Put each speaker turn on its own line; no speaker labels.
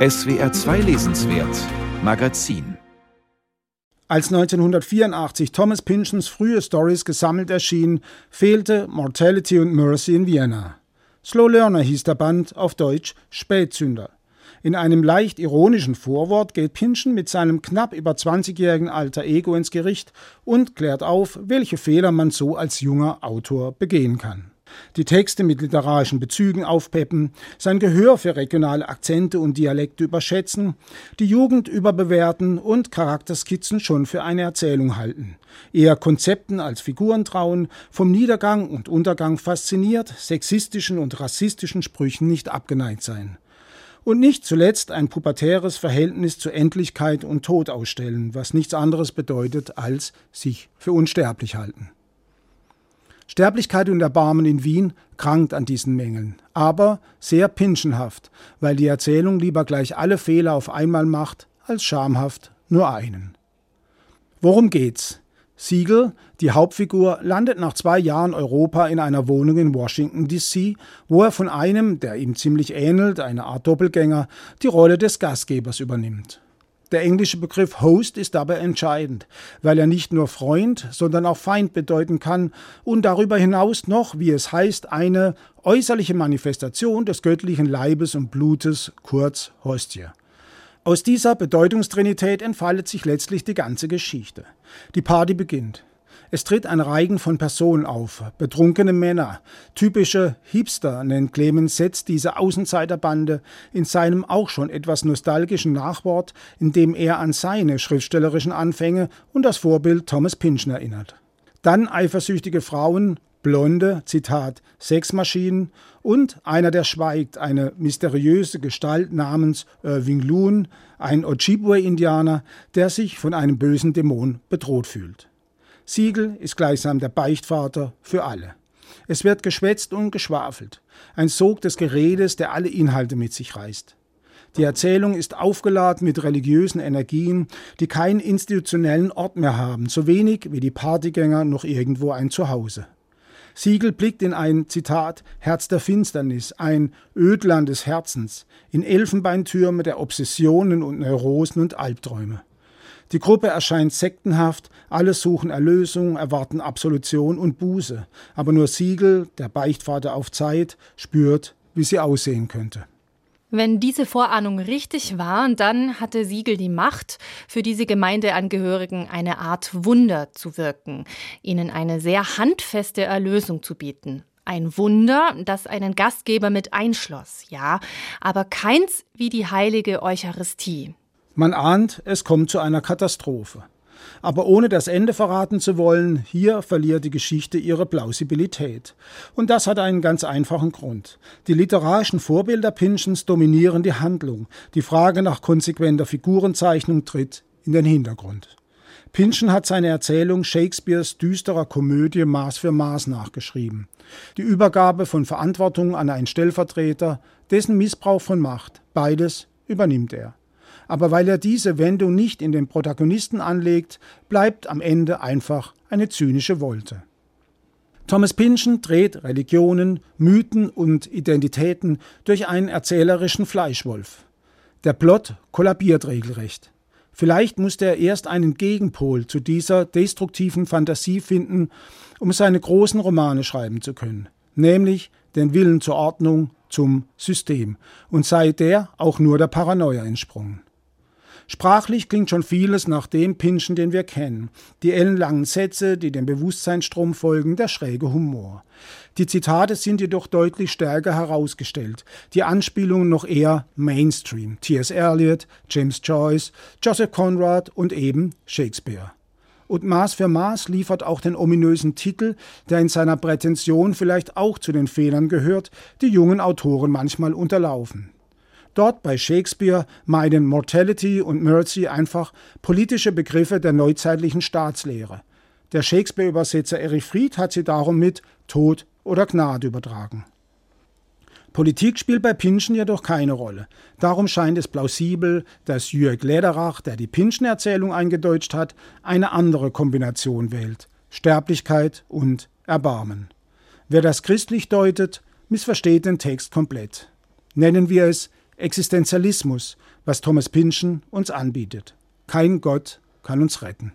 SWR 2 Lesenswert Magazin
als 1984 Thomas Pynchons frühe Stories gesammelt erschienen, fehlte Mortality und Mercy in Vienna. Slow Learner hieß der Band, auf Deutsch Spätzünder. In einem leicht ironischen Vorwort geht Pynchon mit seinem knapp über 20-jährigen alter Ego ins Gericht und klärt auf, welche Fehler man so als junger Autor begehen kann die Texte mit literarischen Bezügen aufpeppen, sein Gehör für regionale Akzente und Dialekte überschätzen, die Jugend überbewerten und Charakterskizzen schon für eine Erzählung halten, eher Konzepten als Figuren trauen, vom Niedergang und Untergang fasziniert, sexistischen und rassistischen Sprüchen nicht abgeneigt sein. Und nicht zuletzt ein pubertäres Verhältnis zur Endlichkeit und Tod ausstellen, was nichts anderes bedeutet als sich für unsterblich halten. Sterblichkeit und Erbarmen in Wien krankt an diesen Mängeln, aber sehr pinschenhaft, weil die Erzählung lieber gleich alle Fehler auf einmal macht, als schamhaft nur einen. Worum geht's? Siegel, die Hauptfigur, landet nach zwei Jahren Europa in einer Wohnung in Washington, D.C., wo er von einem, der ihm ziemlich ähnelt, eine Art Doppelgänger, die Rolle des Gastgebers übernimmt. Der englische Begriff Host ist dabei entscheidend, weil er nicht nur Freund, sondern auch Feind bedeuten kann und darüber hinaus noch, wie es heißt, eine äußerliche Manifestation des göttlichen Leibes und Blutes, kurz Hostie. Aus dieser Bedeutungstrinität entfaltet sich letztlich die ganze Geschichte. Die Party beginnt. Es tritt ein Reigen von Personen auf, betrunkene Männer. Typische Hipster nennt Clemens Setz diese Außenseiterbande in seinem auch schon etwas nostalgischen Nachwort, in dem er an seine schriftstellerischen Anfänge und das Vorbild Thomas Pynchon erinnert. Dann eifersüchtige Frauen, blonde, Zitat, Sexmaschinen und einer, der schweigt, eine mysteriöse Gestalt namens Irving Loon, ein Ojibwe-Indianer, der sich von einem bösen Dämon bedroht fühlt. Siegel ist gleichsam der Beichtvater für alle. Es wird geschwätzt und geschwafelt, ein Sog des Geredes, der alle Inhalte mit sich reißt. Die Erzählung ist aufgeladen mit religiösen Energien, die keinen institutionellen Ort mehr haben, so wenig wie die Partygänger noch irgendwo ein Zuhause. Siegel blickt in ein, Zitat, Herz der Finsternis, ein Ödland des Herzens, in Elfenbeintürme der Obsessionen und Neurosen und Albträume. Die Gruppe erscheint sektenhaft, alle suchen Erlösung, erwarten Absolution und Buße, aber nur Siegel, der Beichtvater auf Zeit, spürt, wie sie aussehen könnte.
Wenn diese Vorahnung richtig war, dann hatte Siegel die Macht, für diese Gemeindeangehörigen eine Art Wunder zu wirken, ihnen eine sehr handfeste Erlösung zu bieten. Ein Wunder, das einen Gastgeber mit einschloss, ja, aber keins wie die heilige Eucharistie.
Man ahnt, es kommt zu einer Katastrophe. Aber ohne das Ende verraten zu wollen, hier verliert die Geschichte ihre Plausibilität. Und das hat einen ganz einfachen Grund. Die literarischen Vorbilder Pinchens dominieren die Handlung. Die Frage nach konsequenter Figurenzeichnung tritt in den Hintergrund. Pynchon hat seine Erzählung Shakespeares düsterer Komödie Maß für Maß nachgeschrieben. Die Übergabe von Verantwortung an einen Stellvertreter, dessen Missbrauch von Macht, beides übernimmt er aber weil er diese Wendung nicht in den Protagonisten anlegt, bleibt am Ende einfach eine zynische Wolte. Thomas Pynchon dreht Religionen, Mythen und Identitäten durch einen erzählerischen Fleischwolf. Der Plot kollabiert regelrecht. Vielleicht musste er erst einen Gegenpol zu dieser destruktiven Fantasie finden, um seine großen Romane schreiben zu können, nämlich den Willen zur Ordnung, zum System, und sei der auch nur der Paranoia entsprungen. Sprachlich klingt schon vieles nach dem Pinschen, den wir kennen. Die ellenlangen Sätze, die dem Bewusstseinsstrom folgen, der schräge Humor. Die Zitate sind jedoch deutlich stärker herausgestellt, die Anspielungen noch eher Mainstream. T.S. Eliot, James Joyce, Joseph Conrad und eben Shakespeare. Und Maß für Maß liefert auch den ominösen Titel, der in seiner Prätension vielleicht auch zu den Fehlern gehört, die jungen Autoren manchmal unterlaufen. Dort bei Shakespeare meiden Mortality und Mercy einfach politische Begriffe der neuzeitlichen Staatslehre. Der Shakespeare-Übersetzer Erich Fried hat sie darum mit Tod oder Gnade übertragen. Politik spielt bei Pinschen jedoch keine Rolle. Darum scheint es plausibel, dass Jürg Lederach, der die Pinschen-Erzählung eingedeutscht hat, eine andere Kombination wählt: Sterblichkeit und Erbarmen. Wer das christlich deutet, missversteht den Text komplett. Nennen wir es Existenzialismus, was Thomas Pynchon uns anbietet. Kein Gott kann uns retten.